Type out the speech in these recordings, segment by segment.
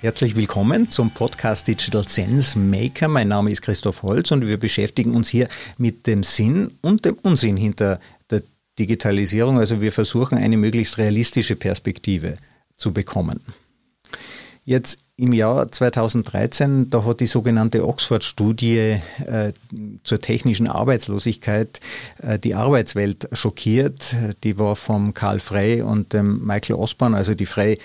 Herzlich willkommen zum Podcast Digital Sense Maker. Mein Name ist Christoph Holz und wir beschäftigen uns hier mit dem Sinn und dem Unsinn hinter der Digitalisierung. Also wir versuchen eine möglichst realistische Perspektive zu bekommen. Jetzt im Jahr 2013, da hat die sogenannte Oxford-Studie äh, zur technischen Arbeitslosigkeit äh, die Arbeitswelt schockiert. Die war vom Karl Frey und dem Michael Osborne, also die Frey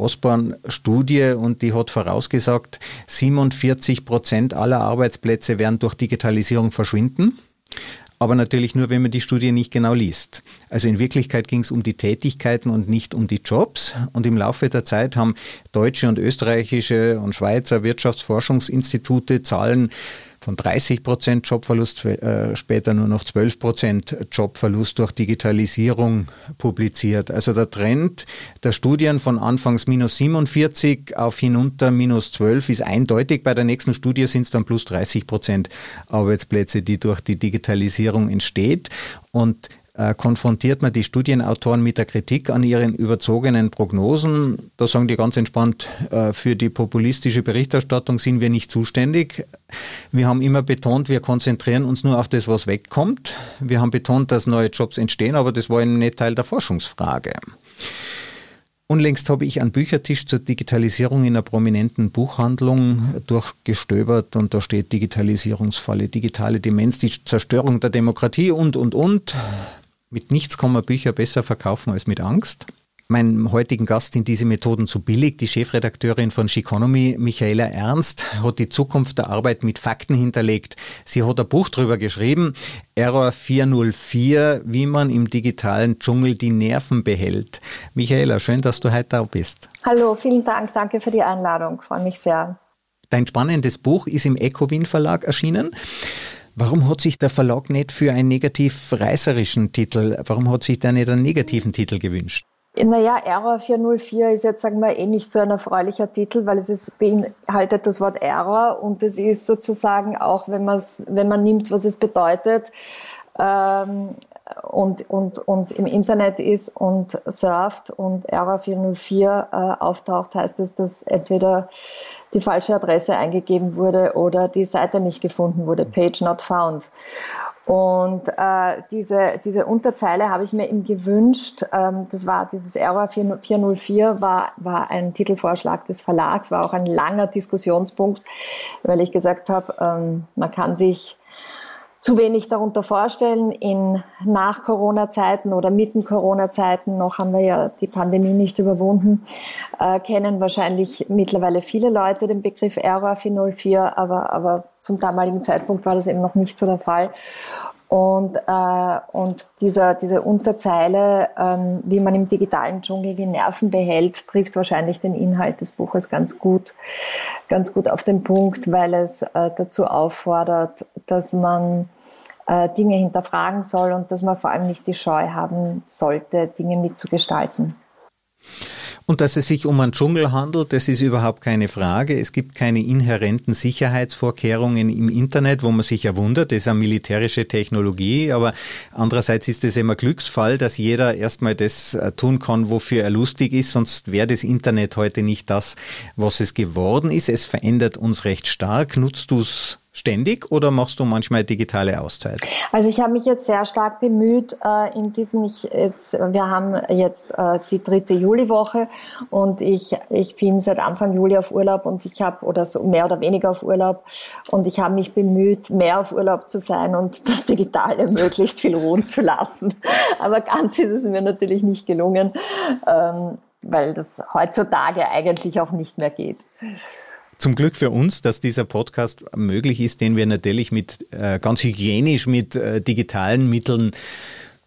Osborne-Studie und die hat vorausgesagt, 47 Prozent aller Arbeitsplätze werden durch Digitalisierung verschwinden. Aber natürlich nur, wenn man die Studie nicht genau liest. Also in Wirklichkeit ging es um die Tätigkeiten und nicht um die Jobs. Und im Laufe der Zeit haben deutsche und österreichische und Schweizer Wirtschaftsforschungsinstitute Zahlen von 30 Prozent Jobverlust, äh, später nur noch 12 Prozent Jobverlust durch Digitalisierung publiziert. Also der Trend der Studien von anfangs minus 47 auf hinunter minus 12 ist eindeutig. Bei der nächsten Studie sind es dann plus 30 Prozent Arbeitsplätze, die durch die Digitalisierung entsteht. Und äh, konfrontiert man die Studienautoren mit der Kritik an ihren überzogenen Prognosen. Da sagen die ganz entspannt, äh, für die populistische Berichterstattung sind wir nicht zuständig. Wir haben immer betont, wir konzentrieren uns nur auf das, was wegkommt. Wir haben betont, dass neue Jobs entstehen, aber das war nicht Teil der Forschungsfrage. Unlängst habe ich einen Büchertisch zur Digitalisierung in einer prominenten Buchhandlung durchgestöbert und da steht Digitalisierungsfalle, digitale Demenz, die Zerstörung der Demokratie und, und, und. Mit nichts kann man Bücher besser verkaufen als mit Angst. Meinem heutigen Gast sind diese Methoden zu billig. Die Chefredakteurin von Chiconomy, Michaela Ernst, hat die Zukunft der Arbeit mit Fakten hinterlegt. Sie hat ein Buch darüber geschrieben, Error 404, wie man im digitalen Dschungel die Nerven behält. Michaela, schön, dass du heute da bist. Hallo, vielen Dank. Danke für die Einladung. Freue mich sehr. Dein spannendes Buch ist im Ecowin Verlag erschienen. Warum hat sich der Verlag nicht für einen negativ reißerischen Titel, warum hat sich der nicht einen negativen Titel gewünscht? Naja, Error 404 ist jetzt, sagen wir, eh nicht so ein erfreulicher Titel, weil es ist, beinhaltet das Wort Error und es ist sozusagen auch, wenn, wenn man nimmt, was es bedeutet, ähm, und, und, und im Internet ist und surft und Error 404 äh, auftaucht, heißt es, dass entweder die falsche Adresse eingegeben wurde oder die Seite nicht gefunden wurde, Page not found. Und äh, diese, diese Unterzeile habe ich mir ihm gewünscht. Ähm, das war dieses Error 404, war, war ein Titelvorschlag des Verlags, war auch ein langer Diskussionspunkt, weil ich gesagt habe, ähm, man kann sich zu wenig darunter vorstellen. In Nach-Corona-Zeiten oder Mitten-Corona-Zeiten, noch haben wir ja die Pandemie nicht überwunden, äh, kennen wahrscheinlich mittlerweile viele Leute den Begriff Error 404, aber, aber zum damaligen Zeitpunkt war das eben noch nicht so der Fall. Und, äh, und dieser, diese Unterzeile, ähm, wie man im digitalen Dschungel die Nerven behält, trifft wahrscheinlich den Inhalt des Buches ganz gut, ganz gut auf den Punkt, weil es äh, dazu auffordert, dass man äh, Dinge hinterfragen soll und dass man vor allem nicht die Scheu haben sollte, Dinge mitzugestalten. Und dass es sich um einen Dschungel handelt, das ist überhaupt keine Frage. Es gibt keine inhärenten Sicherheitsvorkehrungen im Internet, wo man sich ja wundert, das ist eine militärische Technologie, aber andererseits ist es immer Glücksfall, dass jeder erstmal das äh, tun kann, wofür er lustig ist, sonst wäre das Internet heute nicht das, was es geworden ist. Es verändert uns recht stark. Nutzt du es ständig oder machst du manchmal digitale Auszeit? Also ich habe mich jetzt sehr stark bemüht äh, in diesen, ich, jetzt, wir haben jetzt äh, die dritte Juliwoche und ich, ich bin seit Anfang Juli auf Urlaub und ich habe, oder so mehr oder weniger auf Urlaub und ich habe mich bemüht, mehr auf Urlaub zu sein und das Digitale möglichst viel ruhen zu lassen. Aber ganz ist es mir natürlich nicht gelungen, ähm, weil das heutzutage eigentlich auch nicht mehr geht. Zum Glück für uns, dass dieser Podcast möglich ist, den wir natürlich mit äh, ganz hygienisch mit äh, digitalen Mitteln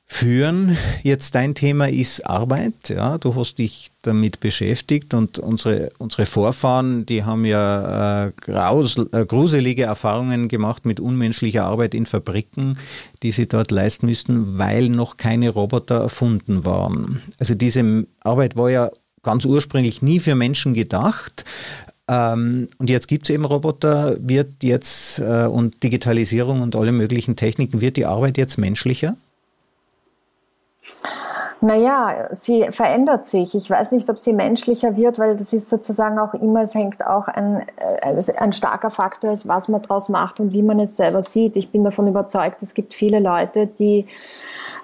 führen. Jetzt dein Thema ist Arbeit. Ja, du hast dich damit beschäftigt und unsere, unsere Vorfahren, die haben ja äh, graus, äh, gruselige Erfahrungen gemacht mit unmenschlicher Arbeit in Fabriken, die sie dort leisten müssten, weil noch keine Roboter erfunden waren. Also diese Arbeit war ja ganz ursprünglich nie für Menschen gedacht. Ähm, und jetzt gibt es eben Roboter, wird jetzt äh, und Digitalisierung und alle möglichen Techniken, wird die Arbeit jetzt menschlicher? Naja, sie verändert sich. Ich weiß nicht, ob sie menschlicher wird, weil das ist sozusagen auch immer, es hängt auch ein, äh, ein starker Faktor ist, was man daraus macht und wie man es selber sieht. Ich bin davon überzeugt, es gibt viele Leute, die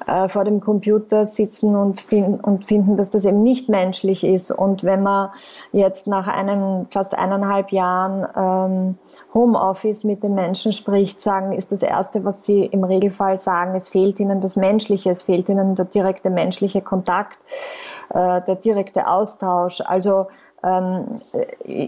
äh, vor dem Computer sitzen und, find, und finden, dass das eben nicht menschlich ist. Und wenn man jetzt nach einem fast eineinhalb Jahren ähm, Homeoffice mit den Menschen spricht, sagen, ist das Erste, was sie im Regelfall sagen, es fehlt ihnen das Menschliche, es fehlt ihnen der direkte menschliche Kontakt, äh, der direkte Austausch. Also ähm,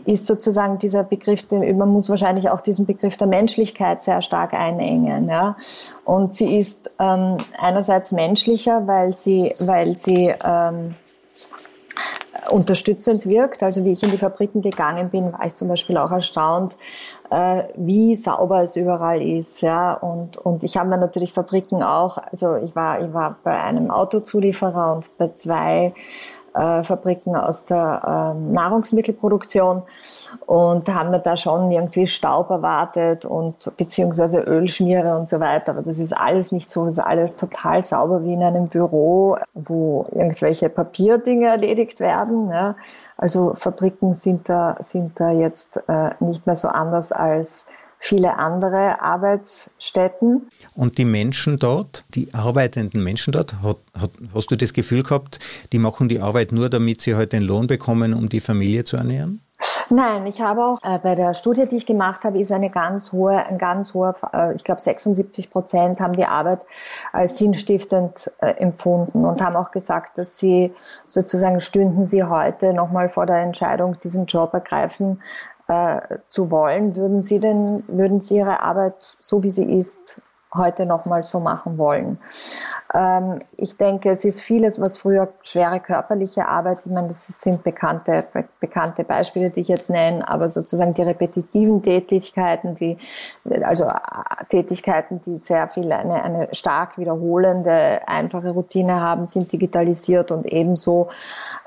ist sozusagen dieser Begriff, man muss wahrscheinlich auch diesen Begriff der Menschlichkeit sehr stark einengen. Ja? Und sie ist ähm, einerseits menschlicher, weil sie, weil sie ähm, unterstützend wirkt. Also wie ich in die Fabriken gegangen bin, war ich zum Beispiel auch erstaunt, äh, wie sauber es überall ist. Ja? Und, und ich habe mir natürlich Fabriken auch, also ich war, ich war bei einem Autozulieferer und bei zwei äh, Fabriken aus der äh, Nahrungsmittelproduktion und haben wir da schon irgendwie Staub erwartet und beziehungsweise Ölschmiere und so weiter. Aber das ist alles nicht so, das ist alles total sauber wie in einem Büro, wo irgendwelche Papierdinge erledigt werden. Ja. Also Fabriken sind da, sind da jetzt äh, nicht mehr so anders als viele andere Arbeitsstätten. Und die Menschen dort, die arbeitenden Menschen dort, hat, hat, hast du das Gefühl gehabt, die machen die Arbeit nur, damit sie halt den Lohn bekommen, um die Familie zu ernähren? Nein, ich habe auch äh, bei der Studie, die ich gemacht habe, ist eine ganz hohe, ein ganz hoher, äh, ich glaube 76 Prozent haben die Arbeit als sinnstiftend äh, empfunden und haben auch gesagt, dass sie sozusagen stünden sie heute nochmal vor der Entscheidung, diesen Job ergreifen äh, zu wollen, würden Sie denn, würden Sie Ihre Arbeit so wie sie ist heute nochmal so machen wollen. Ähm, ich denke, es ist vieles, was früher schwere körperliche Arbeit, ich meine, das sind bekannte, be bekannte Beispiele, die ich jetzt nenne, aber sozusagen die repetitiven Tätigkeiten, die, also äh, Tätigkeiten, die sehr viel eine, eine stark wiederholende, einfache Routine haben, sind digitalisiert und ebenso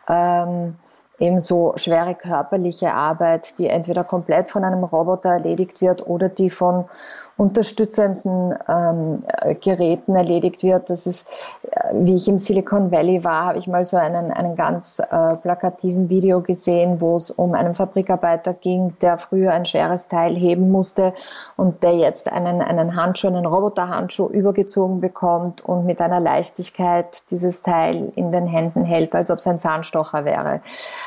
ähm, ebenso schwere körperliche Arbeit, die entweder komplett von einem Roboter erledigt wird oder die von unterstützenden ähm, Geräten erledigt wird. Das ist, äh, wie ich im Silicon Valley war, habe ich mal so einen, einen ganz äh, plakativen Video gesehen, wo es um einen Fabrikarbeiter ging, der früher ein schweres Teil heben musste und der jetzt einen, einen Handschuh, einen Roboterhandschuh übergezogen bekommt und mit einer Leichtigkeit dieses Teil in den Händen hält, als ob es ein Zahnstocher wäre.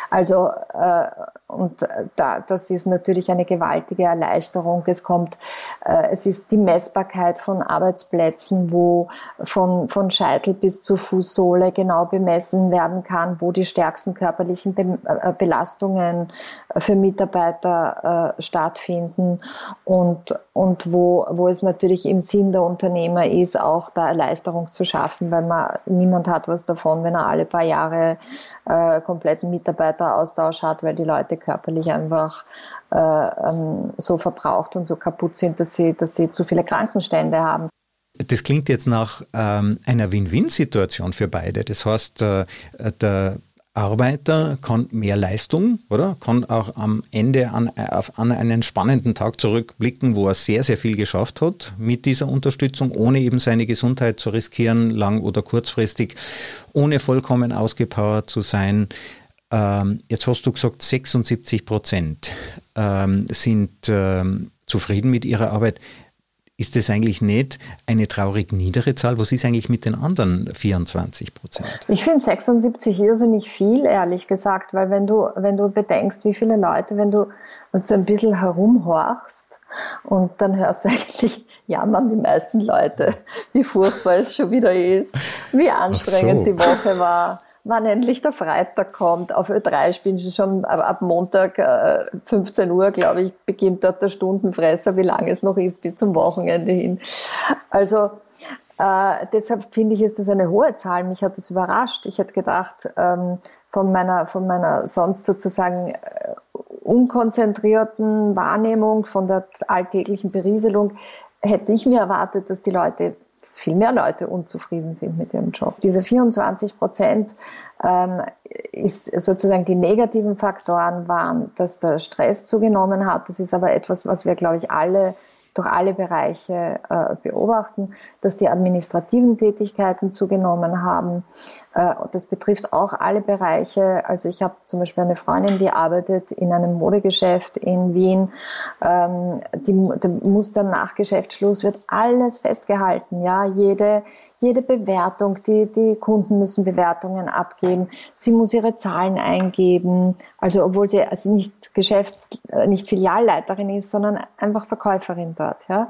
Also äh, und da, das ist natürlich eine gewaltige Erleichterung. Es kommt, äh, es ist die Messbarkeit von Arbeitsplätzen, wo von, von Scheitel bis zur Fußsohle genau bemessen werden kann, wo die stärksten körperlichen äh, Belastungen für Mitarbeiter äh, stattfinden und, und wo, wo es natürlich im Sinn der Unternehmer ist, auch da Erleichterung zu schaffen, weil man niemand hat was davon, wenn er alle paar Jahre äh, kompletten Mitarbeiteraustausch hat, weil die Leute körperlich einfach äh, ähm, so verbraucht und so kaputt sind, dass sie, dass sie zu viele Krankenstände haben. Das klingt jetzt nach ähm, einer Win-Win-Situation für beide. Das heißt, äh, der Arbeiter kann mehr Leistung, oder? Kann auch am Ende an, an einen spannenden Tag zurückblicken, wo er sehr, sehr viel geschafft hat mit dieser Unterstützung, ohne eben seine Gesundheit zu riskieren, lang oder kurzfristig, ohne vollkommen ausgepowert zu sein. Ähm, jetzt hast du gesagt, 76 Prozent ähm, sind ähm, zufrieden mit ihrer Arbeit. Ist das eigentlich nicht eine traurig niedere Zahl? Was ist eigentlich mit den anderen 24 Prozent? Ich finde 76 irrsinnig viel, ehrlich gesagt, weil wenn du, wenn du bedenkst, wie viele Leute, wenn du so ein bisschen herumhorchst und dann hörst du eigentlich jammern die meisten Leute, wie furchtbar es schon wieder ist, wie anstrengend so. die Woche war wann endlich der Freitag kommt. Auf Ö3 spielen sie schon ab Montag 15 äh, Uhr, glaube ich, beginnt dort der Stundenfresser, wie lange es noch ist bis zum Wochenende hin. Also äh, deshalb finde ich, ist das eine hohe Zahl. Mich hat das überrascht. Ich hätte gedacht, ähm, von meiner, von meiner sonst sozusagen äh, unkonzentrierten Wahrnehmung, von der alltäglichen Berieselung, hätte ich mir erwartet, dass die Leute dass viel mehr Leute unzufrieden sind mit ihrem Job. Diese 24 Prozent ähm, ist sozusagen die negativen Faktoren waren, dass der Stress zugenommen hat. Das ist aber etwas, was wir, glaube ich, alle durch alle Bereiche äh, beobachten, dass die administrativen Tätigkeiten zugenommen haben. Äh, das betrifft auch alle Bereiche. Also ich habe zum Beispiel eine Freundin, die arbeitet in einem Modegeschäft in Wien. Ähm, die, muss dann nach Geschäftsschluss wird alles festgehalten. Ja, jede jede Bewertung, die, die Kunden müssen Bewertungen abgeben. Sie muss ihre Zahlen eingeben. Also, obwohl sie also nicht Geschäfts-, äh, nicht Filialleiterin ist, sondern einfach Verkäuferin dort, ja.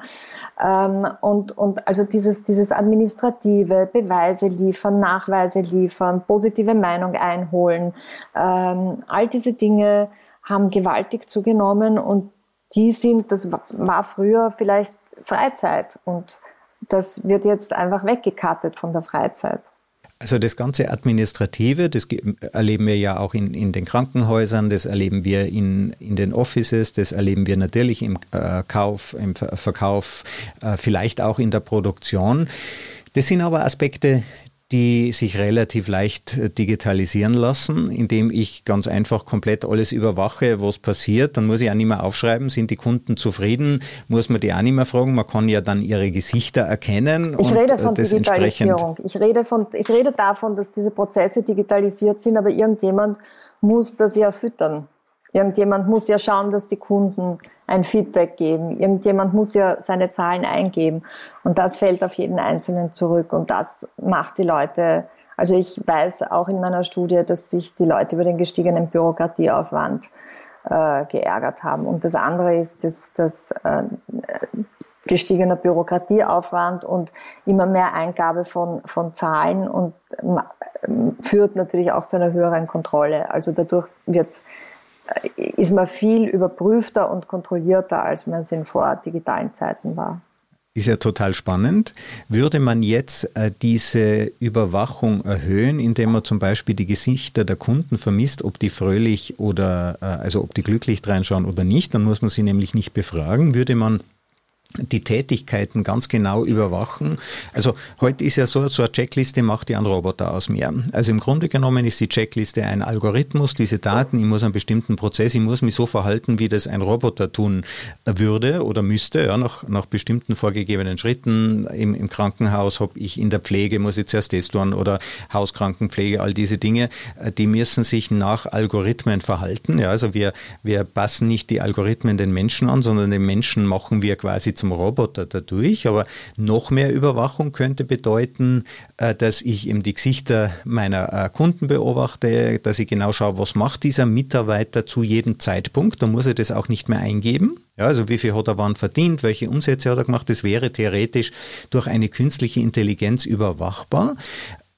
Ähm, und, und also dieses, dieses administrative, Beweise liefern, Nachweise liefern, positive Meinung einholen, ähm, all diese Dinge haben gewaltig zugenommen und die sind, das war früher vielleicht Freizeit und das wird jetzt einfach weggekattet von der Freizeit. Also das ganze Administrative, das erleben wir ja auch in, in den Krankenhäusern, das erleben wir in, in den Offices, das erleben wir natürlich im äh, Kauf, im Verkauf, äh, vielleicht auch in der Produktion. Das sind aber Aspekte, die sich relativ leicht äh, digitalisieren lassen, indem ich ganz einfach komplett alles überwache, was passiert. Dann muss ich auch nicht mehr aufschreiben, sind die Kunden zufrieden, muss man die auch nicht mehr fragen. Man kann ja dann ihre Gesichter erkennen. Ich rede von Digitalisierung. Ich rede, von, ich rede davon, dass diese Prozesse digitalisiert sind, aber irgendjemand muss das ja füttern. Irgendjemand muss ja schauen, dass die Kunden ein Feedback geben. Irgendjemand muss ja seine Zahlen eingeben. Und das fällt auf jeden Einzelnen zurück. Und das macht die Leute, also ich weiß auch in meiner Studie, dass sich die Leute über den gestiegenen Bürokratieaufwand äh, geärgert haben. Und das andere ist, dass das äh, gestiegener Bürokratieaufwand und immer mehr Eingabe von, von Zahlen und führt natürlich auch zu einer höheren Kontrolle. Also dadurch wird ist man viel überprüfter und kontrollierter, als man es in vor digitalen Zeiten war. Ist ja total spannend. Würde man jetzt äh, diese Überwachung erhöhen, indem man zum Beispiel die Gesichter der Kunden vermisst, ob die fröhlich oder äh, also ob die glücklich reinschauen oder nicht, dann muss man sie nämlich nicht befragen. Würde man die Tätigkeiten ganz genau überwachen. Also heute ist ja so, so eine Checkliste macht ja ein Roboter aus mir. Also im Grunde genommen ist die Checkliste ein Algorithmus, diese Daten, ich muss einen bestimmten Prozess, ich muss mich so verhalten, wie das ein Roboter tun würde oder müsste, ja, nach, nach bestimmten vorgegebenen Schritten. Im, im Krankenhaus habe ich in der Pflege, muss ich zuerst das tun oder Hauskrankenpflege, all diese Dinge, äh, die müssen sich nach Algorithmen verhalten. Ja, also wir, wir passen nicht die Algorithmen den Menschen an, sondern den Menschen machen wir quasi zum Roboter dadurch. Aber noch mehr Überwachung könnte bedeuten, äh, dass ich eben die Gesichter meiner äh, Kunden beobachte, dass ich genau schaue, was macht dieser Mitarbeiter zu jedem Zeitpunkt. Da muss er das auch nicht mehr eingeben. Ja, also wie viel hat er wann verdient, welche Umsätze hat er gemacht, das wäre theoretisch durch eine künstliche Intelligenz überwachbar.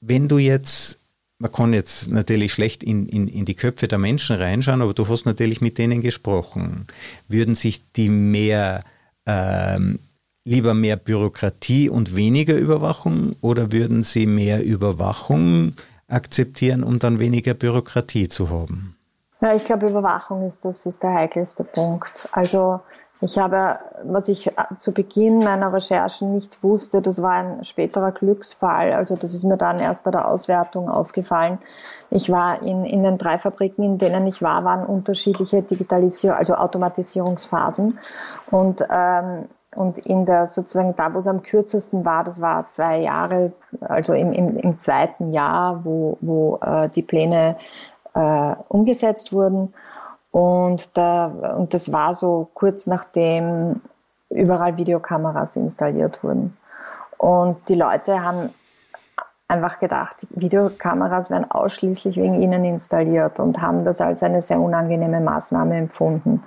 Wenn du jetzt man kann jetzt natürlich schlecht in, in, in die Köpfe der Menschen reinschauen, aber du hast natürlich mit denen gesprochen. Würden sich die mehr ähm, lieber mehr Bürokratie und weniger Überwachung oder würden Sie mehr Überwachung akzeptieren, um dann weniger Bürokratie zu haben? Ja, ich glaube, Überwachung ist das ist der heikelste Punkt. Also ich habe, was ich zu Beginn meiner Recherchen nicht wusste, das war ein späterer Glücksfall. Also das ist mir dann erst bei der Auswertung aufgefallen. Ich war in, in den drei Fabriken, in denen ich war, waren unterschiedliche Digitalisierung, also Automatisierungsphasen. Und ähm, und in der sozusagen da, wo es am kürzesten war, das war zwei Jahre, also im, im, im zweiten Jahr, wo, wo äh, die Pläne äh, umgesetzt wurden. Und, da, und das war so kurz nachdem überall Videokameras installiert wurden. Und die Leute haben einfach gedacht, Videokameras werden ausschließlich wegen ihnen installiert und haben das als eine sehr unangenehme Maßnahme empfunden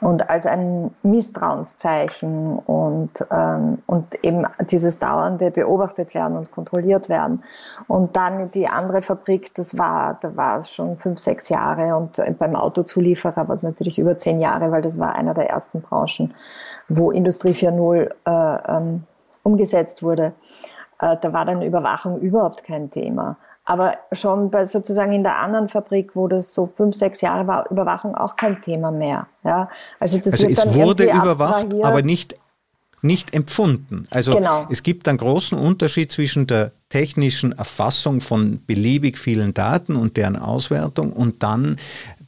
und als ein Misstrauenszeichen und, ähm, und eben dieses dauernde beobachtet werden und kontrolliert werden. Und dann die andere Fabrik, das war, da war es schon fünf, sechs Jahre und beim Autozulieferer war es natürlich über zehn Jahre, weil das war einer der ersten Branchen, wo Industrie 4.0 äh, ähm, umgesetzt wurde. Äh, da war dann Überwachung überhaupt kein Thema. Aber schon bei sozusagen in der anderen Fabrik, wo das so fünf, sechs Jahre war, Überwachung auch kein Thema mehr. Ja, also das also es wurde überwacht, aber nicht, nicht empfunden. Also genau. es gibt einen großen Unterschied zwischen der technischen Erfassung von beliebig vielen Daten und deren Auswertung und dann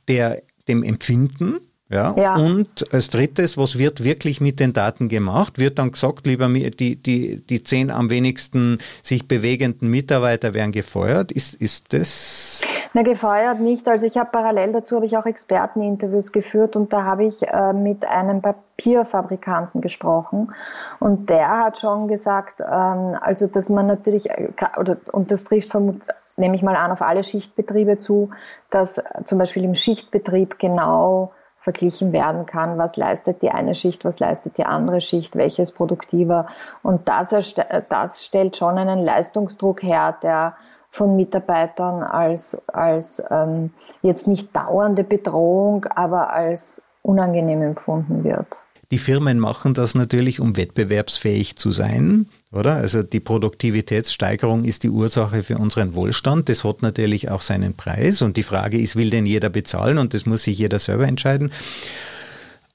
der, dem Empfinden Ja? ja? Und als drittes, was wird wirklich mit den Daten gemacht? Wird dann gesagt, lieber die, die, die zehn am wenigsten sich bewegenden Mitarbeiter werden gefeuert? Ist, ist das? Na, gefeuert nicht. Also ich habe parallel dazu habe ich auch Experteninterviews geführt und da habe ich äh, mit einem Papierfabrikanten gesprochen und der hat schon gesagt, ähm, also dass man natürlich, äh, oder, und das trifft vermutlich nehme ich mal an, auf alle Schichtbetriebe zu, dass zum Beispiel im Schichtbetrieb genau verglichen werden kann, was leistet die eine Schicht, was leistet die andere Schicht, welches produktiver. Und das, das stellt schon einen Leistungsdruck her, der von Mitarbeitern als, als ähm, jetzt nicht dauernde Bedrohung, aber als unangenehm empfunden wird. Die Firmen machen das natürlich, um wettbewerbsfähig zu sein, oder? Also die Produktivitätssteigerung ist die Ursache für unseren Wohlstand. Das hat natürlich auch seinen Preis. Und die Frage ist, will denn jeder bezahlen? Und das muss sich jeder selber entscheiden.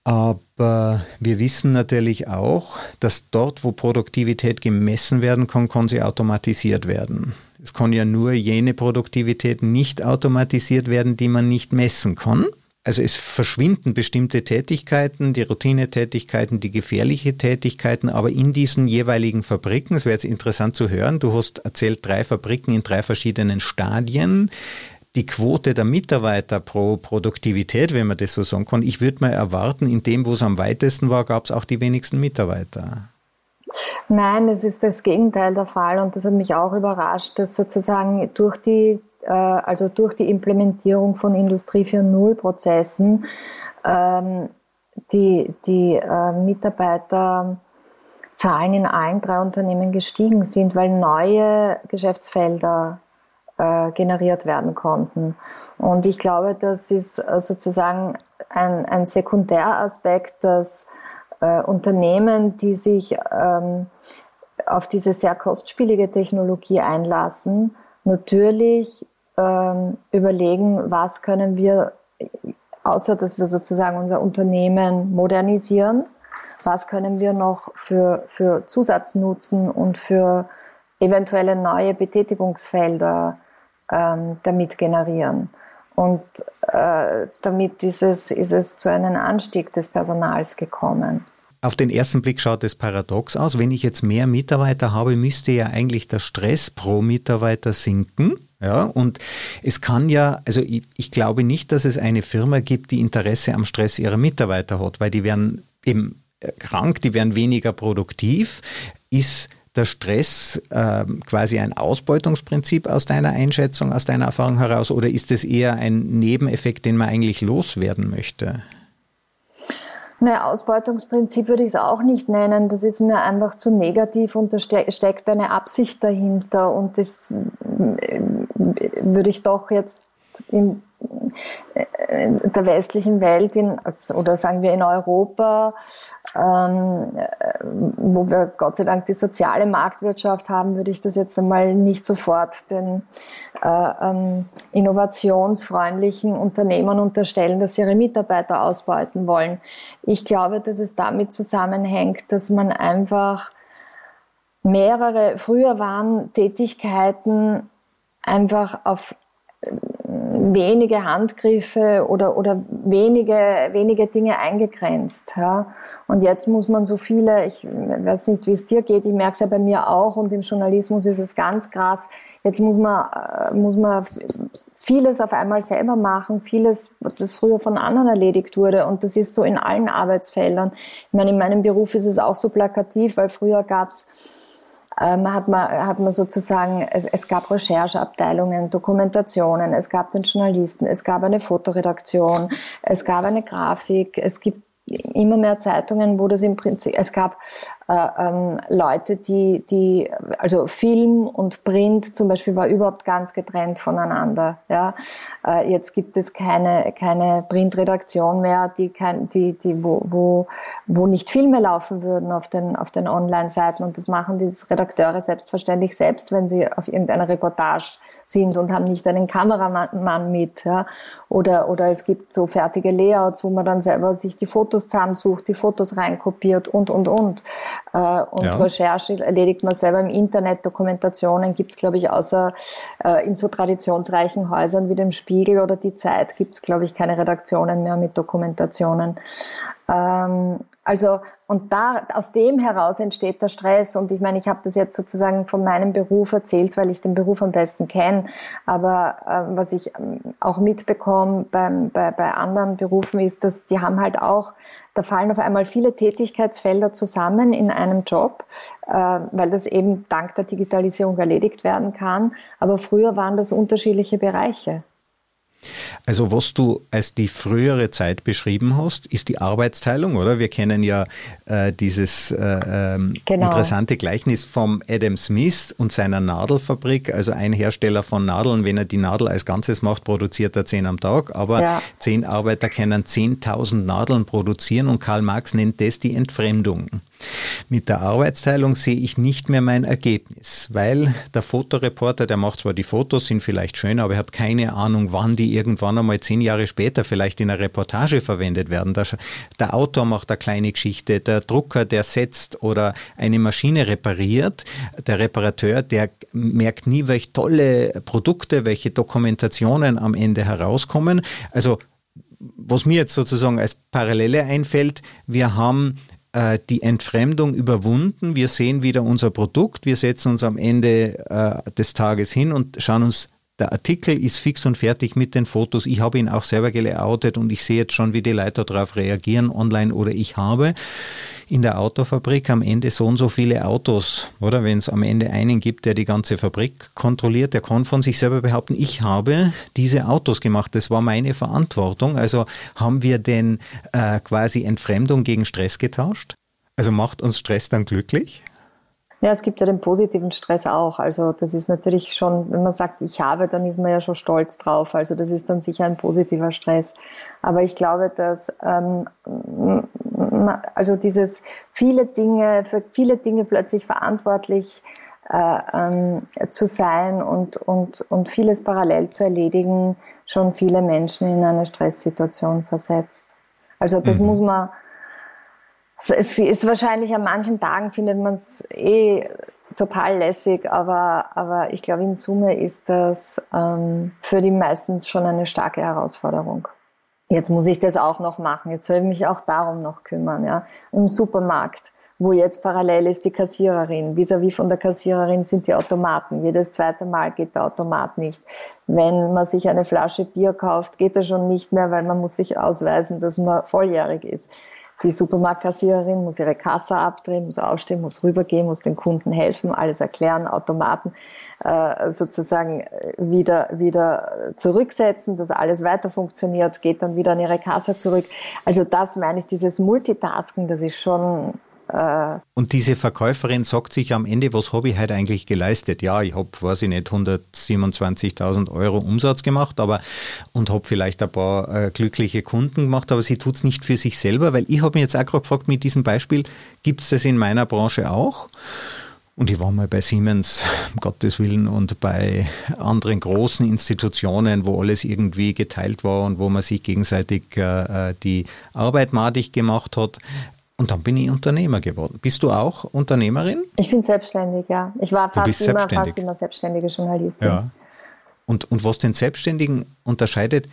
Aber wir wissen natürlich auch, dass dort, wo Produktivität gemessen werden kann, kann sie automatisiert werden. Es kann ja nur jene Produktivität nicht automatisiert werden, die man nicht messen kann. Also es verschwinden bestimmte Tätigkeiten, die Routinetätigkeiten, die gefährliche Tätigkeiten, aber in diesen jeweiligen Fabriken, es wäre jetzt interessant zu hören, du hast erzählt, drei Fabriken in drei verschiedenen Stadien. Die Quote der Mitarbeiter pro Produktivität, wenn man das so sagen kann, ich würde mal erwarten, in dem, wo es am weitesten war, gab es auch die wenigsten Mitarbeiter. Nein, es ist das Gegenteil der Fall und das hat mich auch überrascht, dass sozusagen durch die also durch die Implementierung von Industrie 4.0 Prozessen, ähm, die, die äh, Mitarbeiterzahlen in allen drei Unternehmen gestiegen sind, weil neue Geschäftsfelder äh, generiert werden konnten. Und ich glaube, das ist sozusagen ein, ein Sekundäraspekt, dass äh, Unternehmen, die sich ähm, auf diese sehr kostspielige Technologie einlassen, natürlich ähm, überlegen, was können wir, außer dass wir sozusagen unser Unternehmen modernisieren, was können wir noch für, für Zusatznutzen und für eventuelle neue Betätigungsfelder ähm, damit generieren. Und äh, damit ist es, ist es zu einem Anstieg des Personals gekommen. Auf den ersten Blick schaut es paradox aus. Wenn ich jetzt mehr Mitarbeiter habe, müsste ja eigentlich der Stress pro Mitarbeiter sinken. Ja, und es kann ja, also ich, ich glaube nicht, dass es eine Firma gibt, die Interesse am Stress ihrer Mitarbeiter hat, weil die werden eben äh, krank, die werden weniger produktiv. Ist der Stress äh, quasi ein Ausbeutungsprinzip aus deiner Einschätzung, aus deiner Erfahrung heraus, oder ist es eher ein Nebeneffekt, den man eigentlich loswerden möchte? Naja, Ausbeutungsprinzip würde ich es auch nicht nennen. Das ist mir einfach zu negativ und da steckt eine Absicht dahinter. Und das äh, würde ich doch jetzt in äh, der westlichen Welt in, oder sagen wir in Europa, ähm, äh, wo wir Gott sei Dank die soziale Marktwirtschaft haben, würde ich das jetzt einmal nicht sofort den äh, ähm, innovationsfreundlichen Unternehmern unterstellen, dass sie ihre Mitarbeiter ausbeuten wollen. Ich glaube, dass es damit zusammenhängt, dass man einfach mehrere, früher waren Tätigkeiten einfach auf wenige Handgriffe oder, oder wenige, wenige Dinge eingegrenzt. Ja. Und jetzt muss man so viele, ich weiß nicht, wie es dir geht, ich merke es ja bei mir auch und im Journalismus ist es ganz krass. Jetzt muss man, äh, muss man vieles auf einmal selber machen, vieles, das früher von anderen erledigt wurde. Und das ist so in allen Arbeitsfeldern. Ich meine, in meinem Beruf ist es auch so plakativ, weil früher gab's ähm, hat, man, hat man sozusagen, es, es gab Rechercheabteilungen, Dokumentationen, es gab den Journalisten, es gab eine Fotoredaktion, es gab eine Grafik, es gibt immer mehr Zeitungen, wo das im Prinzip, es gab Leute, die, die, also Film und Print zum Beispiel war überhaupt ganz getrennt voneinander. Ja? Äh, jetzt gibt es keine, keine Printredaktion mehr, die, kein, die, die, wo, wo, wo nicht Filme laufen würden auf den, auf den Online-Seiten und das machen die Redakteure selbstverständlich selbst, wenn sie auf irgendeiner Reportage sind und haben nicht einen Kameramann mit. Ja? Oder, oder es gibt so fertige Layouts, wo man dann selber sich die Fotos zusammensucht, die Fotos reinkopiert und, und, und. Äh, und ja. Recherche erledigt man selber im Internet. Dokumentationen gibt es, glaube ich, außer äh, in so traditionsreichen Häusern wie dem Spiegel oder die Zeit gibt es, glaube ich, keine Redaktionen mehr mit Dokumentationen. Ähm, also, und da, aus dem heraus entsteht der Stress. Und ich meine, ich habe das jetzt sozusagen von meinem Beruf erzählt, weil ich den Beruf am besten kenne. Aber äh, was ich ähm, auch mitbekomme beim, bei, bei anderen Berufen ist, dass die haben halt auch, da fallen auf einmal viele Tätigkeitsfelder zusammen in einem Job, äh, weil das eben dank der Digitalisierung erledigt werden kann. Aber früher waren das unterschiedliche Bereiche. Also was du als die frühere Zeit beschrieben hast, ist die Arbeitsteilung, oder? Wir kennen ja äh, dieses äh, ähm, genau. interessante Gleichnis vom Adam Smith und seiner Nadelfabrik. Also ein Hersteller von Nadeln, wenn er die Nadel als Ganzes macht, produziert er zehn am Tag, aber ja. zehn Arbeiter können 10.000 Nadeln produzieren und Karl Marx nennt das die Entfremdung. Mit der Arbeitsteilung sehe ich nicht mehr mein Ergebnis, weil der Fotoreporter, der macht zwar die Fotos, sind vielleicht schön, aber er hat keine Ahnung, wann die irgendwann einmal zehn Jahre später vielleicht in einer Reportage verwendet werden. Der, der Autor macht eine kleine Geschichte, der Drucker, der setzt oder eine Maschine repariert, der Reparateur, der merkt nie, welche tolle Produkte, welche Dokumentationen am Ende herauskommen. Also was mir jetzt sozusagen als Parallele einfällt, wir haben äh, die Entfremdung überwunden. Wir sehen wieder unser Produkt. Wir setzen uns am Ende äh, des Tages hin und schauen uns der Artikel ist fix und fertig mit den Fotos. Ich habe ihn auch selber gelayoutet und ich sehe jetzt schon, wie die Leute darauf reagieren, online oder ich habe in der Autofabrik am Ende so und so viele Autos, oder? Wenn es am Ende einen gibt, der die ganze Fabrik kontrolliert, der kann von sich selber behaupten, ich habe diese Autos gemacht, das war meine Verantwortung. Also haben wir denn äh, quasi Entfremdung gegen Stress getauscht? Also macht uns Stress dann glücklich? Ja, es gibt ja den positiven Stress auch. Also das ist natürlich schon, wenn man sagt, ich habe, dann ist man ja schon stolz drauf. Also das ist dann sicher ein positiver Stress. Aber ich glaube, dass ähm, also dieses viele Dinge, für viele Dinge plötzlich verantwortlich äh, ähm, zu sein und, und, und vieles parallel zu erledigen, schon viele Menschen in eine Stresssituation versetzt. Also das mhm. muss man es ist wahrscheinlich an manchen Tagen findet man es eh total lässig, aber, aber ich glaube, in Summe ist das ähm, für die meisten schon eine starke Herausforderung. Jetzt muss ich das auch noch machen. Jetzt soll ich mich auch darum noch kümmern. Ja. Im Supermarkt, wo jetzt parallel ist die Kassiererin. Vis-à-vis -vis von der Kassiererin sind die Automaten. Jedes zweite Mal geht der Automat nicht. Wenn man sich eine Flasche Bier kauft, geht er schon nicht mehr, weil man muss sich ausweisen, dass man volljährig ist. Die Supermarktkassiererin muss ihre Kasse abdrehen, muss aufstehen, muss rübergehen, muss den Kunden helfen, alles erklären, Automaten äh, sozusagen wieder, wieder zurücksetzen, dass alles weiter funktioniert, geht dann wieder an ihre Kasse zurück. Also das meine ich, dieses Multitasking, das ist schon äh, und diese Verkäuferin sagt sich am Ende, was habe ich heute eigentlich geleistet? Ja, ich habe, weiß ich nicht, 127.000 Euro Umsatz gemacht aber und habe vielleicht ein paar äh, glückliche Kunden gemacht, aber sie tut es nicht für sich selber, weil ich habe mich jetzt auch gerade gefragt mit diesem Beispiel, gibt es das in meiner Branche auch? Und ich war mal bei Siemens, um Gottes Willen, und bei anderen großen Institutionen, wo alles irgendwie geteilt war und wo man sich gegenseitig äh, äh die Arbeit madig gemacht hat. Und dann bin ich Unternehmer geworden. Bist du auch Unternehmerin? Ich bin selbstständig, ja. Ich war fast, immer, fast immer selbstständige Journalistin. Ja. Und, und was den Selbstständigen unterscheidet,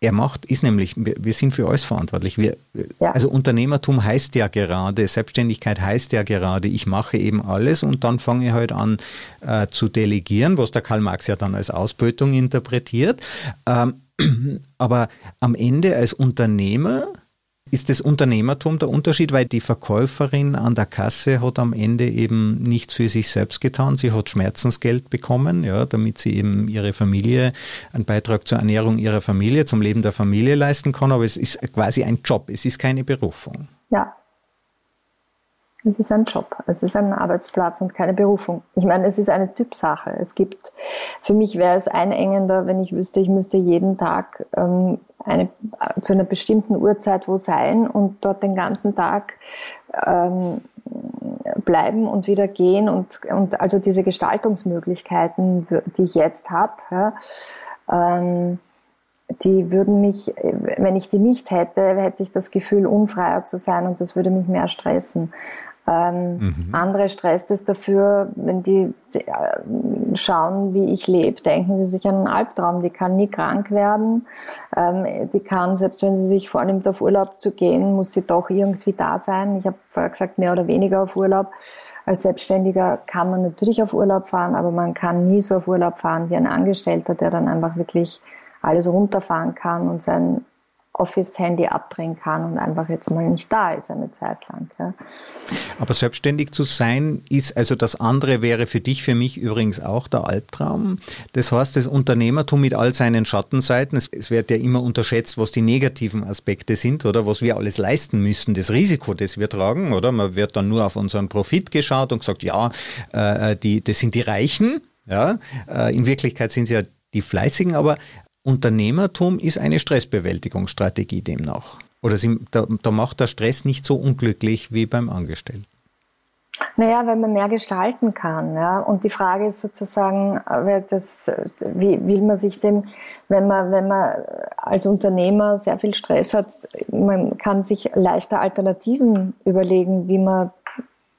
er macht, ist nämlich, wir sind für alles verantwortlich. Wir, ja. Also Unternehmertum heißt ja gerade, Selbstständigkeit heißt ja gerade, ich mache eben alles und dann fange ich halt an äh, zu delegieren, was der Karl Marx ja dann als Ausbeutung interpretiert. Ähm, aber am Ende als Unternehmer ist das Unternehmertum der Unterschied, weil die Verkäuferin an der Kasse hat am Ende eben nichts für sich selbst getan. Sie hat Schmerzensgeld bekommen, ja, damit sie eben ihre Familie, einen Beitrag zur Ernährung ihrer Familie, zum Leben der Familie leisten kann. Aber es ist quasi ein Job, es ist keine Berufung. Ja, es ist ein Job, es ist ein Arbeitsplatz und keine Berufung. Ich meine, es ist eine Typsache. Es gibt, für mich wäre es einengender, wenn ich wüsste, ich müsste jeden Tag ähm, eine, zu einer bestimmten Uhrzeit wo sein und dort den ganzen Tag ähm, bleiben und wieder gehen und, und also diese Gestaltungsmöglichkeiten, die ich jetzt habe, ja, ähm, die würden mich, wenn ich die nicht hätte, hätte ich das Gefühl, unfreier zu sein und das würde mich mehr stressen. Ähm, mhm. Andere stresst es dafür, wenn die äh, schauen, wie ich lebe, denken sie sich an einen Albtraum. Die kann nie krank werden. Ähm, die kann, selbst wenn sie sich vornimmt, auf Urlaub zu gehen, muss sie doch irgendwie da sein. Ich habe vorher gesagt, mehr oder weniger auf Urlaub. Als Selbstständiger kann man natürlich auf Urlaub fahren, aber man kann nie so auf Urlaub fahren wie ein Angestellter, der dann einfach wirklich alles runterfahren kann und sein Office-Handy abdrehen kann und einfach jetzt mal nicht da ist eine Zeit lang. Ja. Aber selbstständig zu sein ist, also das andere wäre für dich, für mich übrigens auch der Albtraum. Das heißt, das Unternehmertum mit all seinen Schattenseiten, es, es wird ja immer unterschätzt, was die negativen Aspekte sind oder was wir alles leisten müssen, das Risiko, das wir tragen, oder? Man wird dann nur auf unseren Profit geschaut und gesagt, ja, äh, die, das sind die Reichen, ja, äh, in Wirklichkeit sind sie ja die Fleißigen, aber Unternehmertum ist eine Stressbewältigungsstrategie demnach. Oder sie, da, da macht der Stress nicht so unglücklich wie beim Angestellten. Naja, weil man mehr gestalten kann. Ja? Und die Frage ist sozusagen, das, wie will man sich dem, wenn man, wenn man als Unternehmer sehr viel Stress hat, man kann sich leichter Alternativen überlegen, wie man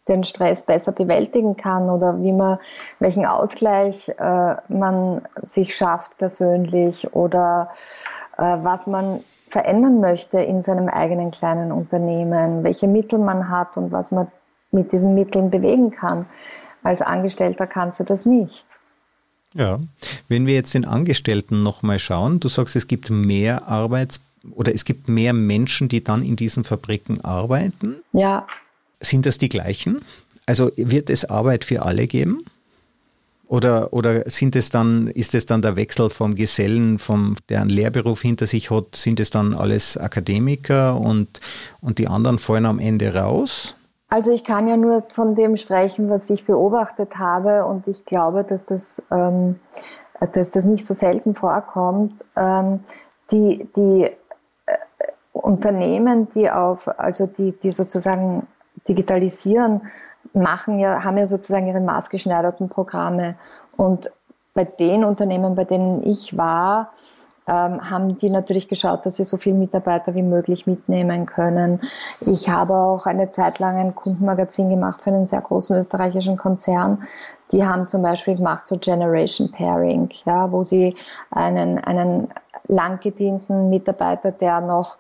den Stress besser bewältigen kann oder wie man, welchen Ausgleich äh, man sich schafft persönlich oder äh, was man verändern möchte in seinem eigenen kleinen Unternehmen, welche Mittel man hat und was man mit diesen Mitteln bewegen kann. Als Angestellter kannst du das nicht. Ja, wenn wir jetzt den Angestellten nochmal schauen, du sagst, es gibt mehr Arbeits- oder es gibt mehr Menschen, die dann in diesen Fabriken arbeiten. Ja. Sind das die gleichen? Also wird es Arbeit für alle geben? Oder, oder sind es dann, ist es dann der Wechsel vom Gesellen, vom, der einen Lehrberuf hinter sich hat, sind es dann alles Akademiker und, und die anderen fallen am Ende raus? Also ich kann ja nur von dem sprechen, was ich beobachtet habe und ich glaube, dass das, ähm, dass das nicht so selten vorkommt. Ähm, die die äh, Unternehmen, die auf, also die, die sozusagen digitalisieren, machen ja, haben ja sozusagen ihre maßgeschneiderten Programme. Und bei den Unternehmen, bei denen ich war, ähm, haben die natürlich geschaut, dass sie so viele Mitarbeiter wie möglich mitnehmen können. Ich habe auch eine Zeit lang ein Kundenmagazin gemacht für einen sehr großen österreichischen Konzern. Die haben zum Beispiel gemacht so Generation Pairing, ja, wo sie einen, einen lang gedienten Mitarbeiter, der noch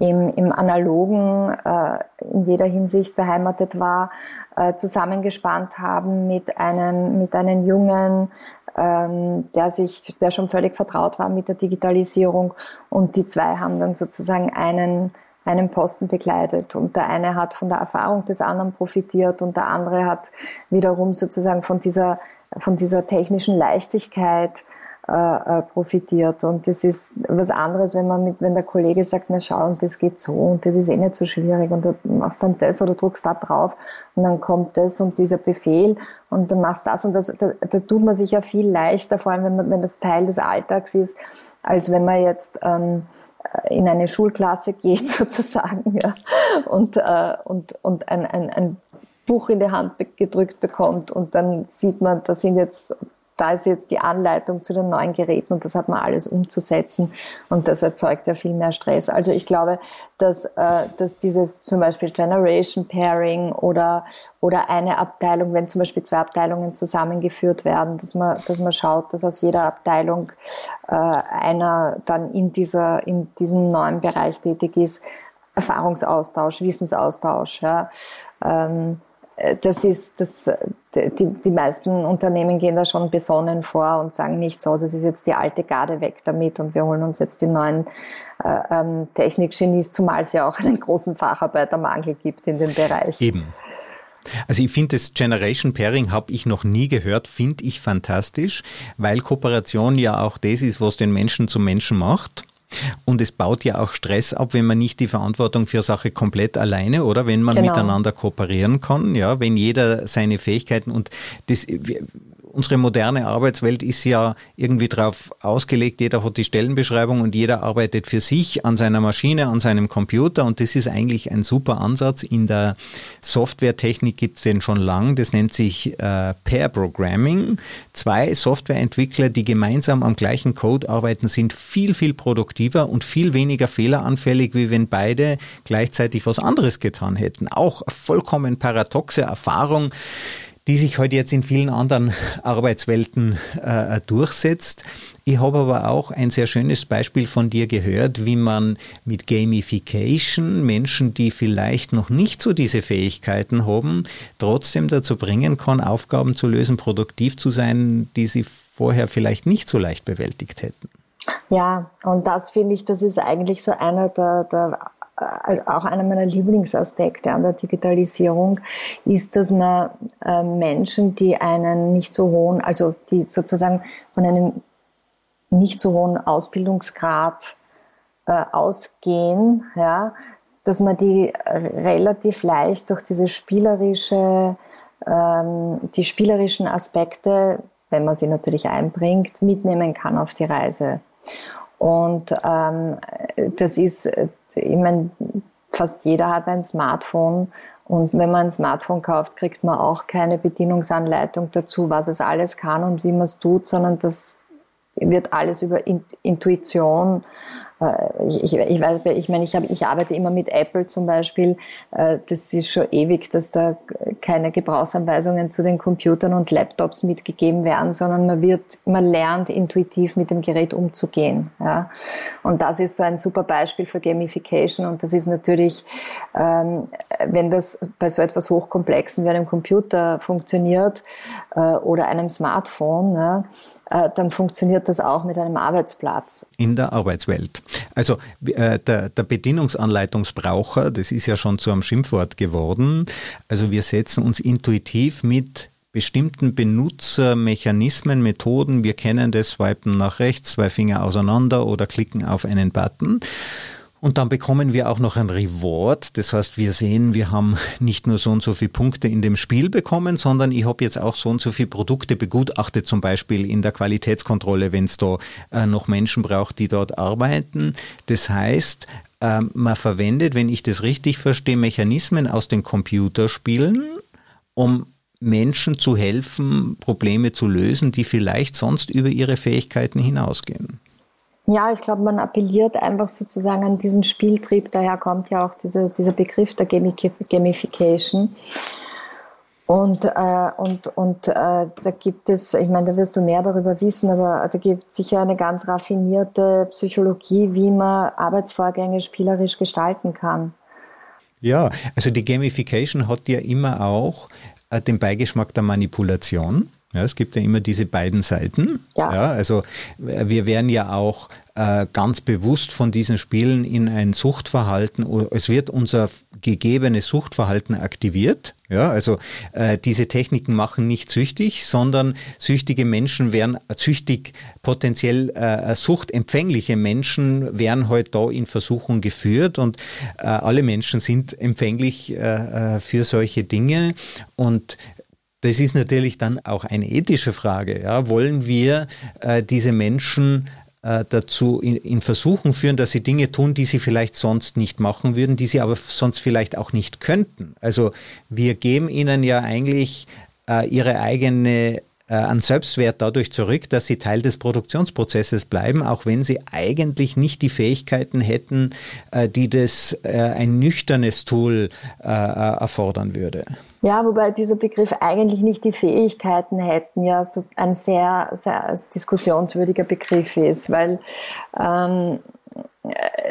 im, im analogen äh, in jeder Hinsicht beheimatet war, äh, zusammengespannt haben mit einem, mit einem Jungen, ähm, der sich, der schon völlig vertraut war mit der Digitalisierung. Und die zwei haben dann sozusagen einen, einen Posten begleitet. Und der eine hat von der Erfahrung des anderen profitiert und der andere hat wiederum sozusagen von dieser, von dieser technischen Leichtigkeit äh, äh, profitiert. Und das ist was anderes, wenn man mit, wenn der Kollege sagt, na schau, und das geht so und das ist eh nicht so schwierig und du machst dann das oder druckst da drauf und dann kommt das und dieser Befehl und dann machst das und das, da, da tut man sich ja viel leichter, vor allem wenn, man, wenn das Teil des Alltags ist, als wenn man jetzt ähm, in eine Schulklasse geht sozusagen ja, und, äh, und, und ein, ein, ein Buch in die Hand gedrückt bekommt und dann sieht man, da sind jetzt da ist jetzt die Anleitung zu den neuen Geräten und das hat man alles umzusetzen und das erzeugt ja viel mehr Stress. Also ich glaube, dass, äh, dass dieses zum Beispiel Generation Pairing oder, oder eine Abteilung, wenn zum Beispiel zwei Abteilungen zusammengeführt werden, dass man, dass man schaut, dass aus jeder Abteilung äh, einer dann in, dieser, in diesem neuen Bereich tätig ist, Erfahrungsaustausch, Wissensaustausch. Ja. Ähm, das ist, das, die, die meisten Unternehmen gehen da schon besonnen vor und sagen nicht so, das ist jetzt die alte Garde weg damit und wir holen uns jetzt die neuen äh, ähm, Technikgenies, zumal es ja auch einen großen Facharbeitermangel gibt in dem Bereich. Eben. Also ich finde das Generation Pairing habe ich noch nie gehört, finde ich fantastisch, weil Kooperation ja auch das ist, was den Menschen zum Menschen macht. Und es baut ja auch Stress ab, wenn man nicht die Verantwortung für Sache komplett alleine oder wenn man genau. miteinander kooperieren kann, ja, wenn jeder seine Fähigkeiten und das unsere moderne Arbeitswelt ist ja irgendwie darauf ausgelegt, jeder hat die Stellenbeschreibung und jeder arbeitet für sich an seiner Maschine, an seinem Computer und das ist eigentlich ein super Ansatz. In der Softwaretechnik gibt es den schon lang, das nennt sich äh, Pair Programming. Zwei Softwareentwickler, die gemeinsam am gleichen Code arbeiten, sind viel, viel produktiver und viel weniger fehleranfällig, wie wenn beide gleichzeitig was anderes getan hätten. Auch vollkommen paradoxe Erfahrung die sich heute jetzt in vielen anderen Arbeitswelten äh, durchsetzt. Ich habe aber auch ein sehr schönes Beispiel von dir gehört, wie man mit Gamification Menschen, die vielleicht noch nicht so diese Fähigkeiten haben, trotzdem dazu bringen kann, Aufgaben zu lösen, produktiv zu sein, die sie vorher vielleicht nicht so leicht bewältigt hätten. Ja, und das finde ich, das ist eigentlich so einer der, der also auch einer meiner Lieblingsaspekte an der Digitalisierung ist, dass man äh, Menschen, die einen nicht so hohen, also die sozusagen von einem nicht so hohen Ausbildungsgrad äh, ausgehen, ja, dass man die relativ leicht durch diese spielerische, ähm, die spielerischen Aspekte, wenn man sie natürlich einbringt, mitnehmen kann auf die Reise. Und ähm, das ist, ich meine, fast jeder hat ein Smartphone. Und wenn man ein Smartphone kauft, kriegt man auch keine Bedienungsanleitung dazu, was es alles kann und wie man es tut, sondern das wird alles über Intuition ich, ich, ich, weiß, ich meine, ich, hab, ich arbeite immer mit Apple zum Beispiel. Äh, das ist schon ewig, dass da keine Gebrauchsanweisungen zu den Computern und Laptops mitgegeben werden, sondern man wird, man lernt intuitiv mit dem Gerät umzugehen. Ja. Und das ist so ein super Beispiel für Gamification. Und das ist natürlich, ähm, wenn das bei so etwas Hochkomplexen wie einem Computer funktioniert äh, oder einem Smartphone, ja, dann funktioniert das auch mit einem Arbeitsplatz. In der Arbeitswelt. Also äh, der, der Bedienungsanleitungsbraucher, das ist ja schon zu einem Schimpfwort geworden. Also wir setzen uns intuitiv mit bestimmten Benutzermechanismen, Methoden, wir kennen das, swipen nach rechts, zwei Finger auseinander oder klicken auf einen Button. Und dann bekommen wir auch noch ein Reward. Das heißt, wir sehen, wir haben nicht nur so und so viele Punkte in dem Spiel bekommen, sondern ich habe jetzt auch so und so viele Produkte begutachtet, zum Beispiel in der Qualitätskontrolle, wenn es da äh, noch Menschen braucht, die dort arbeiten. Das heißt, äh, man verwendet, wenn ich das richtig verstehe, Mechanismen aus den Computerspielen, um Menschen zu helfen, Probleme zu lösen, die vielleicht sonst über ihre Fähigkeiten hinausgehen. Ja, ich glaube, man appelliert einfach sozusagen an diesen Spieltrieb. Daher kommt ja auch diese, dieser Begriff der Gamification. Und, äh, und, und äh, da gibt es, ich meine, da wirst du mehr darüber wissen, aber da gibt es sicher eine ganz raffinierte Psychologie, wie man Arbeitsvorgänge spielerisch gestalten kann. Ja, also die Gamification hat ja immer auch äh, den Beigeschmack der Manipulation. Ja, es gibt ja immer diese beiden Seiten. Ja. ja also wir werden ja auch äh, ganz bewusst von diesen Spielen in ein Suchtverhalten, es wird unser gegebenes Suchtverhalten aktiviert. Ja, also äh, diese Techniken machen nicht süchtig, sondern süchtige Menschen werden süchtig, potenziell äh, suchtempfängliche Menschen werden heute halt da in Versuchung geführt und äh, alle Menschen sind empfänglich äh, äh, für solche Dinge und das ist natürlich dann auch eine ethische Frage. Ja. Wollen wir äh, diese Menschen äh, dazu in, in Versuchen führen, dass sie Dinge tun, die sie vielleicht sonst nicht machen würden, die sie aber sonst vielleicht auch nicht könnten? Also wir geben ihnen ja eigentlich äh, ihre eigene an Selbstwert dadurch zurück, dass sie Teil des Produktionsprozesses bleiben, auch wenn sie eigentlich nicht die Fähigkeiten hätten, äh, die das äh, ein nüchternes Tool erfordern würde. Ja, wobei dieser Begriff eigentlich nicht die Fähigkeiten hätten, ja so ein sehr, sehr diskussionswürdiger Begriff ist, weil ähm,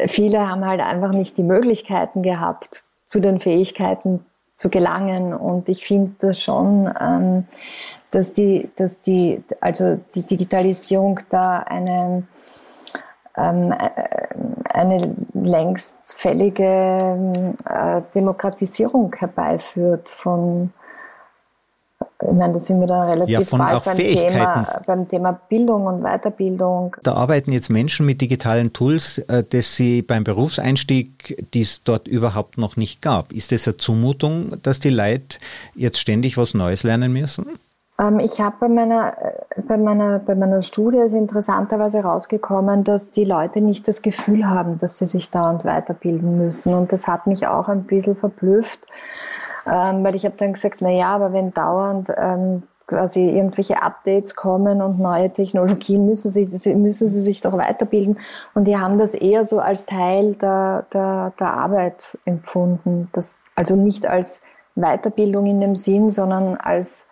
viele haben halt einfach nicht die Möglichkeiten gehabt, zu den Fähigkeiten zu gelangen. Und ich finde das schon, ähm, dass die, dass die, also die Digitalisierung da eine ähm, eine längst fällige äh, Demokratisierung herbeiführt von ich meine, da sind wir dann relativ ja, von bald beim Thema, beim Thema Bildung und Weiterbildung. Da arbeiten jetzt Menschen mit digitalen Tools, äh, dass sie beim Berufseinstieg, die es dort überhaupt noch nicht gab. Ist das eine Zumutung, dass die Leute jetzt ständig was Neues lernen müssen? Ähm, ich habe bei meiner, äh, bei, meiner, bei meiner Studie ist interessanterweise rausgekommen, dass die Leute nicht das Gefühl haben, dass sie sich dauernd weiterbilden müssen. Und das hat mich auch ein bisschen verblüfft, ähm, weil ich habe dann gesagt, na ja, aber wenn dauernd ähm, quasi irgendwelche Updates kommen und neue Technologien, müssen sie, müssen sie sich doch weiterbilden. Und die haben das eher so als Teil der, der, der Arbeit empfunden. Das, also nicht als Weiterbildung in dem Sinn, sondern als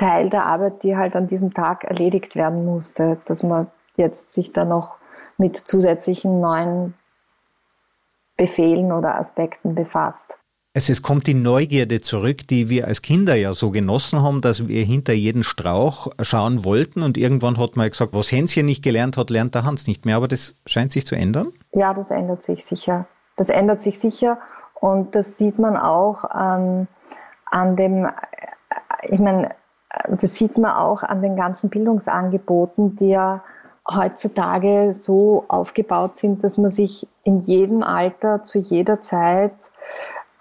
Teil der Arbeit, die halt an diesem Tag erledigt werden musste, dass man jetzt sich da noch mit zusätzlichen neuen Befehlen oder Aspekten befasst. Es kommt die Neugierde zurück, die wir als Kinder ja so genossen haben, dass wir hinter jeden Strauch schauen wollten und irgendwann hat man gesagt, was Hänschen nicht gelernt hat, lernt der Hans nicht mehr, aber das scheint sich zu ändern? Ja, das ändert sich sicher. Das ändert sich sicher und das sieht man auch an, an dem, ich meine, das sieht man auch an den ganzen Bildungsangeboten, die ja heutzutage so aufgebaut sind, dass man sich in jedem Alter zu jeder Zeit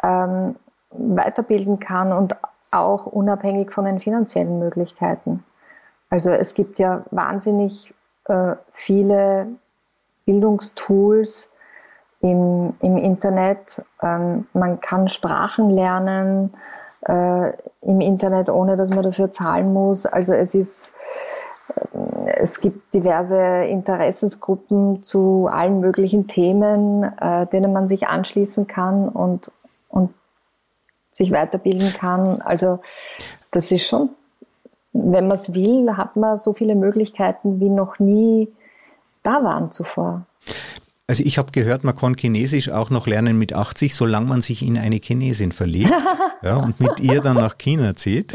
ähm, weiterbilden kann und auch unabhängig von den finanziellen Möglichkeiten. Also es gibt ja wahnsinnig äh, viele Bildungstools im, im Internet. Ähm, man kann Sprachen lernen äh, im Internet, ohne dass man dafür zahlen muss. Also es ist es gibt diverse Interessensgruppen zu allen möglichen Themen, äh, denen man sich anschließen kann und, und sich weiterbilden kann. Also das ist schon, wenn man es will, hat man so viele Möglichkeiten, wie noch nie da waren zuvor. Also ich habe gehört, man kann Chinesisch auch noch lernen mit 80, solange man sich in eine Chinesin verliebt ja, und mit ihr dann nach China zieht.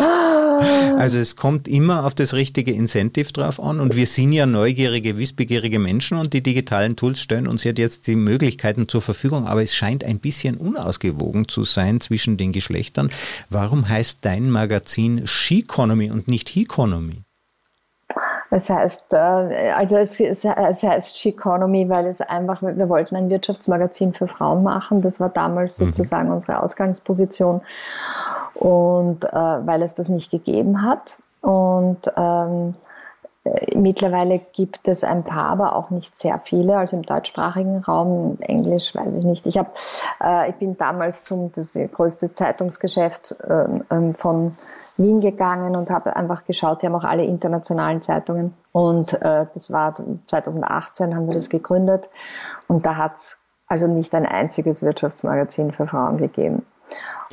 Also es kommt immer auf das richtige Incentive drauf an und wir sind ja neugierige, wissbegierige Menschen und die digitalen Tools stellen uns jetzt die Möglichkeiten zur Verfügung, aber es scheint ein bisschen unausgewogen zu sein zwischen den Geschlechtern. Warum heißt dein Magazin She-Economy und nicht He-Economy? Es heißt, äh, also es, es, heißt She-Economy, weil es einfach, wir wollten ein Wirtschaftsmagazin für Frauen machen. Das war damals mhm. sozusagen mhm. unsere Ausgangsposition und äh, weil es das nicht gegeben hat. Und ähm, äh, mittlerweile gibt es ein paar, aber auch nicht sehr viele. Also im deutschsprachigen Raum, Englisch weiß ich nicht. Ich habe, äh, ich bin damals zum das größte Zeitungsgeschäft äh, von Wien gegangen und habe einfach geschaut. Die haben auch alle internationalen Zeitungen. Und äh, das war 2018 haben wir das gegründet. Und da hat es also nicht ein einziges Wirtschaftsmagazin für Frauen gegeben.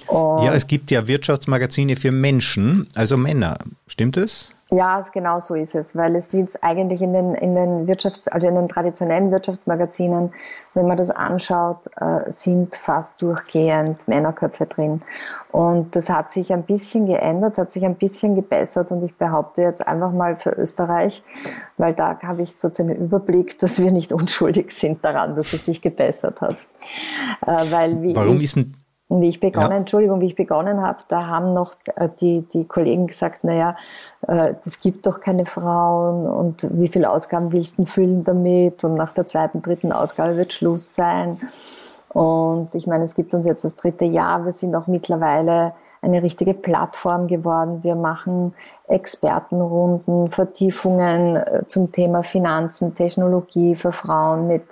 Und ja, es gibt ja Wirtschaftsmagazine für Menschen, also Männer. Stimmt es? Ja, genau so ist es, weil es sieht eigentlich in den, in den Wirtschafts-, also in den traditionellen Wirtschaftsmagazinen, wenn man das anschaut, äh, sind fast durchgehend Männerköpfe drin. Und das hat sich ein bisschen geändert, hat sich ein bisschen gebessert und ich behaupte jetzt einfach mal für Österreich, weil da habe ich sozusagen einen Überblick, dass wir nicht unschuldig sind daran, dass es sich gebessert hat. Äh, weil Warum ich, ist denn und wie ich begonnen, ja. Entschuldigung, wie ich begonnen habe, da haben noch äh, die, die Kollegen gesagt, naja, äh, das gibt doch keine Frauen und wie viele Ausgaben willst du füllen damit? Und nach der zweiten, dritten Ausgabe wird Schluss sein. Und ich meine, es gibt uns jetzt das dritte Jahr. Wir sind auch mittlerweile eine richtige Plattform geworden. Wir machen Expertenrunden, Vertiefungen äh, zum Thema Finanzen, Technologie für Frauen mit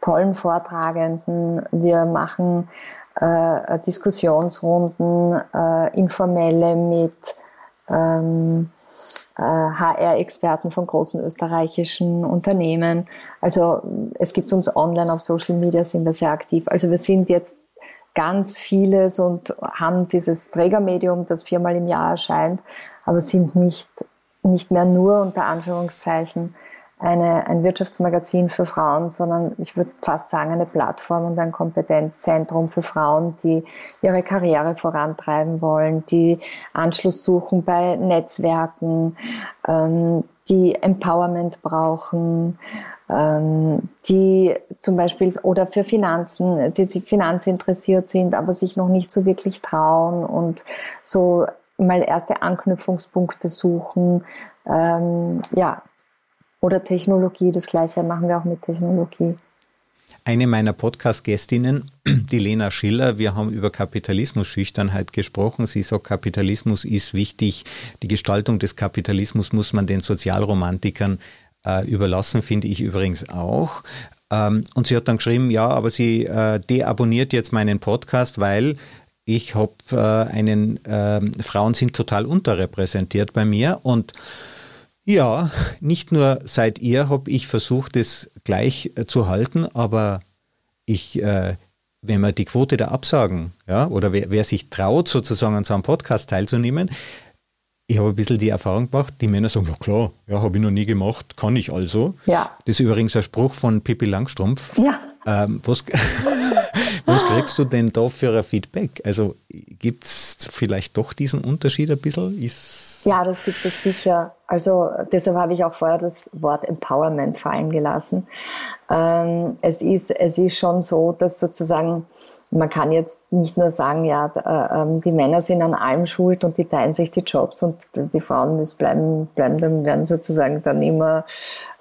tollen Vortragenden. Wir machen äh, Diskussionsrunden, äh, informelle mit ähm, äh, HR-Experten von großen österreichischen Unternehmen. Also es gibt uns online auf Social Media, sind wir sehr aktiv. Also wir sind jetzt ganz vieles und haben dieses Trägermedium, das viermal im Jahr erscheint, aber sind nicht, nicht mehr nur unter Anführungszeichen eine, ein Wirtschaftsmagazin für Frauen, sondern ich würde fast sagen eine Plattform und ein Kompetenzzentrum für Frauen, die ihre Karriere vorantreiben wollen, die Anschluss suchen bei Netzwerken, ähm, die Empowerment brauchen, ähm, die zum Beispiel oder für Finanzen, die sich finanzinteressiert sind, aber sich noch nicht so wirklich trauen und so mal erste Anknüpfungspunkte suchen. Ähm, ja, oder Technologie, das gleiche machen wir auch mit Technologie. eine meiner Podcast-Gästinnen, die Lena Schiller, wir haben über Kapitalismus-Schüchternheit gesprochen. Sie sagt, Kapitalismus ist wichtig. Die Gestaltung des Kapitalismus muss man den Sozialromantikern äh, überlassen, finde ich übrigens auch. Ähm, und sie hat dann geschrieben, ja, aber sie äh, deabonniert jetzt meinen Podcast, weil ich habe äh, einen, äh, Frauen sind total unterrepräsentiert bei mir und ja, nicht nur seit ihr habe ich versucht, es gleich äh, zu halten, aber ich, äh, wenn man die Quote der Absagen, ja, oder wer, wer sich traut, sozusagen an so einem Podcast teilzunehmen, ich habe ein bisschen die Erfahrung gemacht, die Männer sagen, ja klar, ja, habe ich noch nie gemacht, kann ich also. Ja. Das ist übrigens ein Spruch von Pippi Langstrumpf. Ja. Ähm, was, was kriegst du denn da für ein Feedback? Also gibt es vielleicht doch diesen Unterschied ein bisschen? Ist ja, das gibt es sicher. Also deshalb habe ich auch vorher das Wort Empowerment fallen gelassen. Ähm, es, ist, es ist schon so, dass sozusagen man kann jetzt nicht nur sagen, ja, äh, ähm, die Männer sind an allem schuld und die teilen sich die Jobs und die Frauen müssen bleiben, bleiben dann werden sozusagen dann immer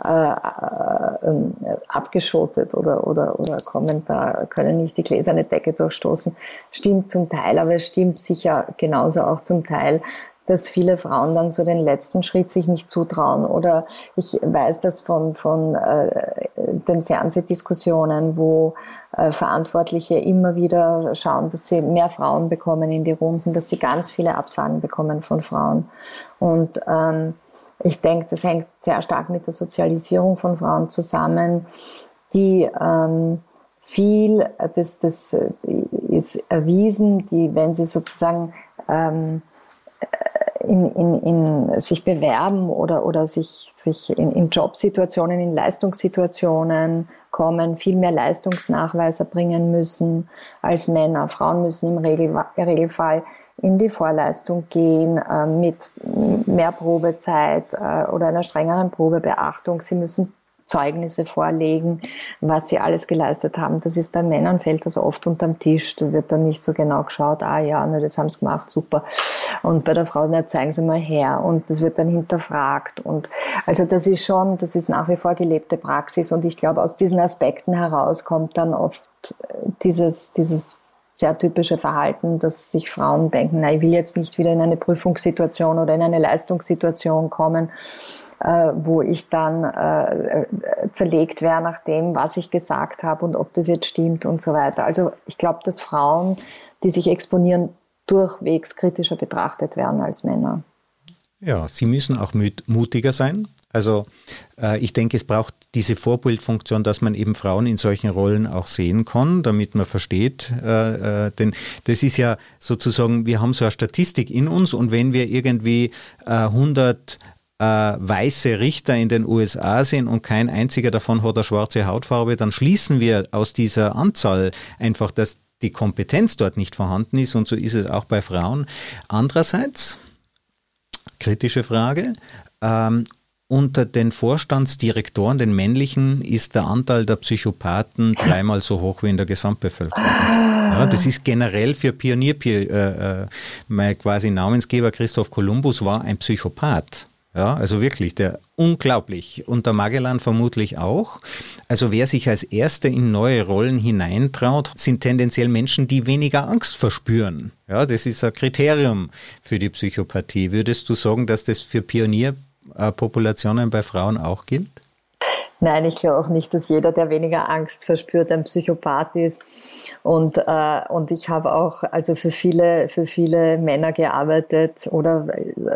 äh, äh, ähm, abgeschotet oder, oder, oder kommen da, können nicht die gläserne Decke durchstoßen. Stimmt zum Teil, aber es stimmt sicher genauso auch zum Teil, dass viele Frauen dann so den letzten Schritt sich nicht zutrauen. Oder ich weiß das von, von äh, den Fernsehdiskussionen, wo äh, Verantwortliche immer wieder schauen, dass sie mehr Frauen bekommen in die Runden, dass sie ganz viele Absagen bekommen von Frauen. Und ähm, ich denke, das hängt sehr stark mit der Sozialisierung von Frauen zusammen, die ähm, viel, das, das ist erwiesen, die, wenn sie sozusagen ähm, in, in, in sich bewerben oder, oder sich, sich in, in Jobsituationen, in Leistungssituationen kommen, viel mehr Leistungsnachweise bringen müssen als Männer. Frauen müssen im Regel, Regelfall in die Vorleistung gehen äh, mit mehr Probezeit äh, oder einer strengeren Probebeachtung. Sie müssen Zeugnisse vorlegen, was sie alles geleistet haben. Das ist bei Männern fällt das oft unterm Tisch. Da wird dann nicht so genau geschaut, ah ja, ne, das haben sie gemacht, super. Und bei der Frau, na, zeigen sie mal her. Und das wird dann hinterfragt. Und also das ist schon, das ist nach wie vor gelebte Praxis. Und ich glaube, aus diesen Aspekten heraus kommt dann oft dieses, dieses sehr typische Verhalten, dass sich Frauen denken, na, ich will jetzt nicht wieder in eine Prüfungssituation oder in eine Leistungssituation kommen, äh, wo ich dann äh, zerlegt wäre nach dem, was ich gesagt habe und ob das jetzt stimmt und so weiter. Also ich glaube, dass Frauen, die sich exponieren, durchwegs kritischer betrachtet werden als Männer. Ja, sie müssen auch mutiger sein. Also äh, ich denke, es braucht diese Vorbildfunktion, dass man eben Frauen in solchen Rollen auch sehen kann, damit man versteht. Äh, äh, denn das ist ja sozusagen, wir haben so eine Statistik in uns und wenn wir irgendwie 100 äh, weiße Richter in den USA sind und kein einziger davon hat eine schwarze Hautfarbe, dann schließen wir aus dieser Anzahl einfach, dass die Kompetenz dort nicht vorhanden ist und so ist es auch bei Frauen. Andererseits, kritische Frage, ähm, unter den Vorstandsdirektoren, den männlichen, ist der Anteil der Psychopathen dreimal so hoch wie in der Gesamtbevölkerung. Ja, das ist generell für Pionier, äh, äh, mein quasi Namensgeber Christoph Kolumbus war ein Psychopath. Ja, also wirklich, der unglaublich. Und der Magellan vermutlich auch. Also wer sich als Erster in neue Rollen hineintraut, sind tendenziell Menschen, die weniger Angst verspüren. Ja, das ist ein Kriterium für die Psychopathie. Würdest du sagen, dass das für Pionierpopulationen bei Frauen auch gilt? Nein, ich glaube auch nicht, dass jeder, der weniger Angst verspürt, ein Psychopath ist. Und, äh, und ich habe auch also für viele, für viele Männer gearbeitet oder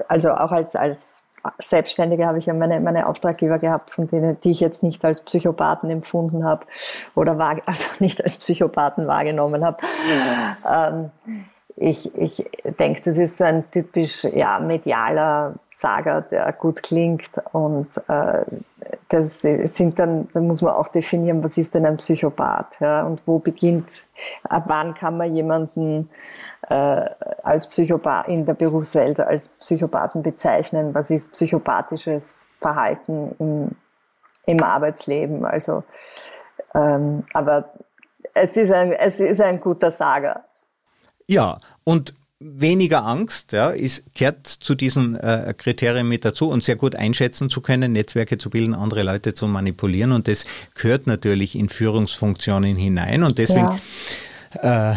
also auch als, als Selbstständige habe ich ja meine, meine Auftraggeber gehabt, von denen, die ich jetzt nicht als Psychopathen empfunden habe oder war, also nicht als Psychopathen wahrgenommen habe. Ähm, ich, ich denke, das ist so ein typisch ja, medialer Sager, der gut klingt. Und äh, das sind dann, da muss man auch definieren, was ist denn ein Psychopath? Ja? Und wo beginnt, ab wann kann man jemanden äh, als Psychopath in der Berufswelt als Psychopathen bezeichnen? Was ist psychopathisches Verhalten im, im Arbeitsleben? Also, ähm, aber es ist ein, es ist ein guter Sager. Ja, und weniger Angst, ja, ist, kehrt zu diesen äh, Kriterien mit dazu und sehr gut einschätzen zu können, Netzwerke zu bilden, andere Leute zu manipulieren. Und das gehört natürlich in Führungsfunktionen hinein. Und deswegen ja äh,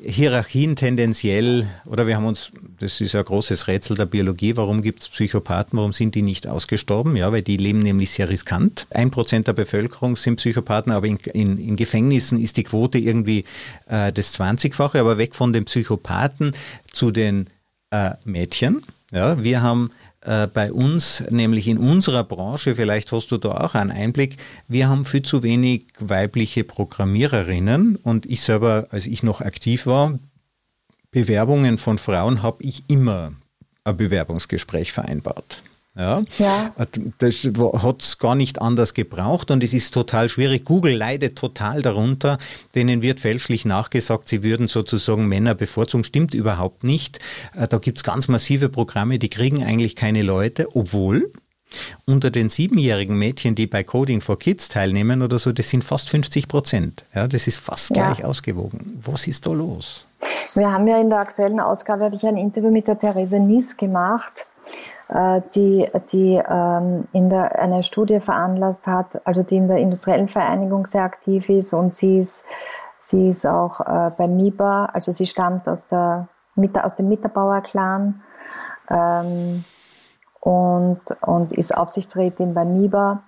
Hierarchien tendenziell, oder wir haben uns, das ist ein großes Rätsel der Biologie, warum gibt es Psychopathen, warum sind die nicht ausgestorben? Ja, weil die leben nämlich sehr riskant. Ein Prozent der Bevölkerung sind Psychopathen, aber in, in, in Gefängnissen ist die Quote irgendwie äh, das 20-fache, aber weg von den Psychopathen zu den äh, Mädchen. Ja, wir haben äh, bei uns, nämlich in unserer Branche, vielleicht hast du da auch einen Einblick, wir haben viel zu wenig weibliche Programmiererinnen und ich selber, als ich noch aktiv war, Bewerbungen von Frauen habe ich immer ein Bewerbungsgespräch vereinbart. Ja, ja. Das hat es gar nicht anders gebraucht und es ist total schwierig. Google leidet total darunter. Denen wird fälschlich nachgesagt, sie würden sozusagen Männer bevorzugen. Stimmt überhaupt nicht. Äh, da gibt es ganz massive Programme, die kriegen eigentlich keine Leute, obwohl unter den siebenjährigen Mädchen, die bei Coding for Kids teilnehmen oder so, das sind fast 50 Prozent. Ja, das ist fast ja. gleich ausgewogen. Was ist da los? Wir haben ja in der aktuellen Ausgabe habe ich ein Interview mit der Therese Nies gemacht die, die ähm, in der, eine Studie veranlasst hat, also die in der industriellen Vereinigung sehr aktiv ist und sie ist, sie ist auch äh, bei MIBA, also sie stammt aus, der, aus dem Mitterbauer-Clan ähm, und, und ist Aufsichtsrätin bei MIBA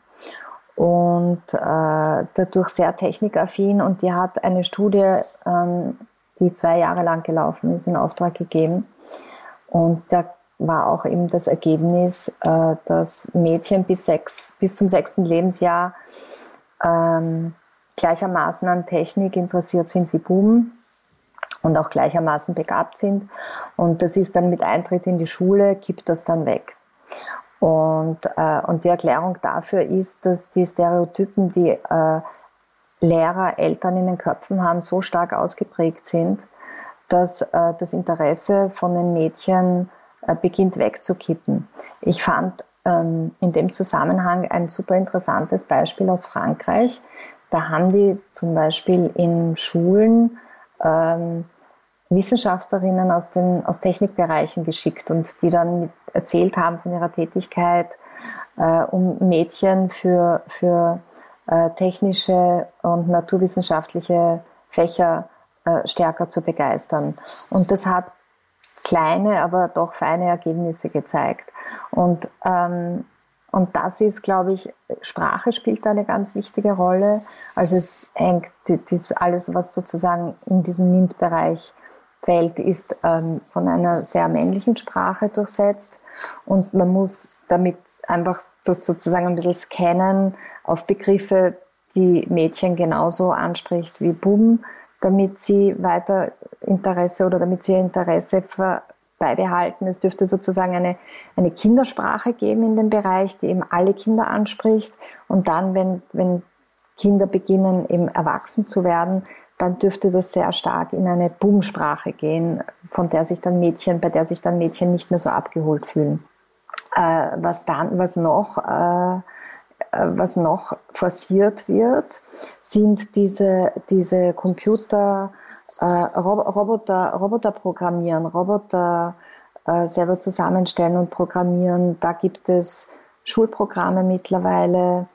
und äh, dadurch sehr technikaffin und die hat eine Studie, ähm, die zwei Jahre lang gelaufen ist, in Auftrag gegeben. Und da war auch eben das Ergebnis, äh, dass Mädchen bis, sechs, bis zum sechsten Lebensjahr ähm, gleichermaßen an Technik interessiert sind wie Buben und auch gleichermaßen begabt sind. Und das ist dann mit Eintritt in die Schule, gibt das dann weg. Und, äh, und die Erklärung dafür ist, dass die Stereotypen, die äh, Lehrer, Eltern in den Köpfen haben, so stark ausgeprägt sind, dass äh, das Interesse von den Mädchen beginnt wegzukippen. Ich fand ähm, in dem Zusammenhang ein super interessantes Beispiel aus Frankreich. Da haben die zum Beispiel in Schulen ähm, Wissenschaftlerinnen aus den aus Technikbereichen geschickt und die dann erzählt haben von ihrer Tätigkeit, äh, um Mädchen für, für äh, technische und naturwissenschaftliche Fächer äh, stärker zu begeistern. Und das hat kleine, aber doch feine Ergebnisse gezeigt. Und, ähm, und das ist, glaube ich, Sprache spielt da eine ganz wichtige Rolle. Also es hängt, das alles, was sozusagen in diesen MINT-Bereich fällt, ist ähm, von einer sehr männlichen Sprache durchsetzt. Und man muss damit einfach das sozusagen ein bisschen scannen auf Begriffe, die Mädchen genauso anspricht wie Buben damit sie weiter Interesse oder damit sie ihr Interesse beibehalten. Es dürfte sozusagen eine, eine Kindersprache geben in dem Bereich, die eben alle Kinder anspricht. Und dann, wenn, wenn Kinder beginnen, eben erwachsen zu werden, dann dürfte das sehr stark in eine Boomsprache gehen, von der sich dann Mädchen, bei der sich dann Mädchen nicht mehr so abgeholt fühlen. Äh, was dann, was noch äh, was noch forciert wird, sind diese, diese Computer, äh, Roboter, Roboter programmieren, Roboter äh, selber zusammenstellen und programmieren. Da gibt es Schulprogramme mittlerweile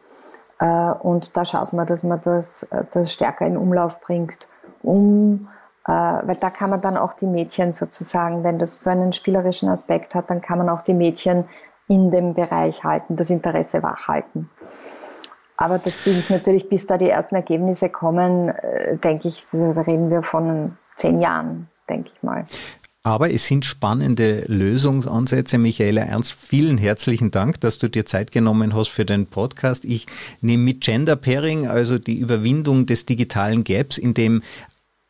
äh, und da schaut man, dass man das, das stärker in Umlauf bringt, um äh, weil da kann man dann auch die Mädchen sozusagen, wenn das so einen spielerischen Aspekt hat, dann kann man auch die Mädchen in dem Bereich halten, das Interesse wachhalten. Aber das sind natürlich, bis da die ersten Ergebnisse kommen, äh, denke ich, reden wir von zehn Jahren, denke ich mal. Aber es sind spannende Lösungsansätze. Michaela Ernst, vielen herzlichen Dank, dass du dir Zeit genommen hast für den Podcast. Ich nehme mit Gender Pairing, also die Überwindung des digitalen Gaps, in dem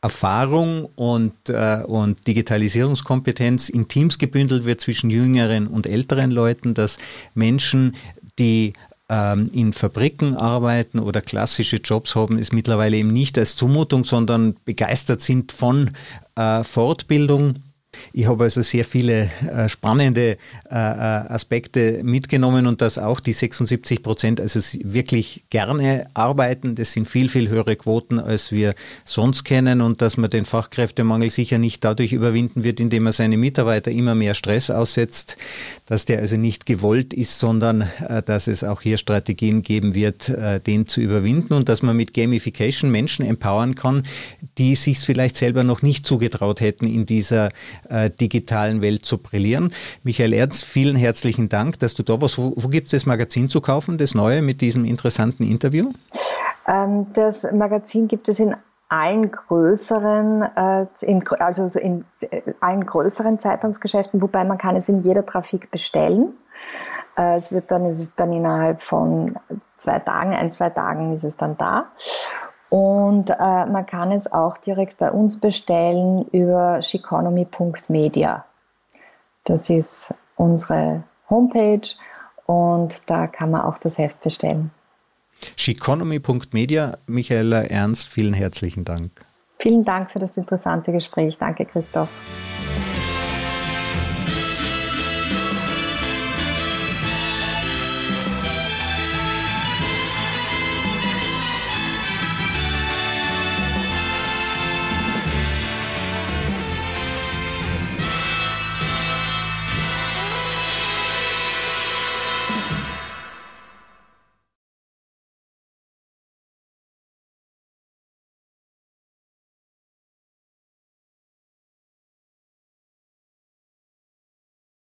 Erfahrung und, äh, und Digitalisierungskompetenz in Teams gebündelt wird zwischen jüngeren und älteren Leuten, dass Menschen, die ähm, in Fabriken arbeiten oder klassische Jobs haben, es mittlerweile eben nicht als Zumutung, sondern begeistert sind von äh, Fortbildung Ich habe also sehr viele äh, spannende äh, äh Aspekte mitgenommen und dass auch die 76 Prozent also wirklich gerne arbeiten. Das sind viel, viel höhere Quoten, als wir sonst kennen und dass man den Fachkräftemangel sicher nicht dadurch überwinden wird, indem man seine Mitarbeiter immer mehr Stress aussetzt, dass der also nicht gewollt ist, sondern dass es auch hier Strategien geben wird, den zu überwinden und dass man mit Gamification Menschen empowern kann, die sich vielleicht selber noch nicht zugetraut hätten in dieser äh, digitalen Welt zu brillieren. Michael Ernst, vielen herzlichen Dank, dass du da warst. Wo, wo gibt es das Magazin zu kaufen, das neue mit diesem interessanten Interview? Ähm, das Magazin gibt es in allen größeren, äh, also in allen größeren Zeitungsgeschäften, wobei man kann es in jeder Trafik bestellen. Äh, es wird dann, es ist dann innerhalb von zwei Tagen, ein, zwei Tagen ist es dann da. Und äh, man kann es auch direkt bei uns bestellen über sheconomy.media. Das ist unsere Homepage und da kann man auch das Heft bestellen. Sheconomy.media, Michaela Ernst, vielen herzlichen Dank. Vielen Dank für das interessante Gespräch. Danke, Christoph.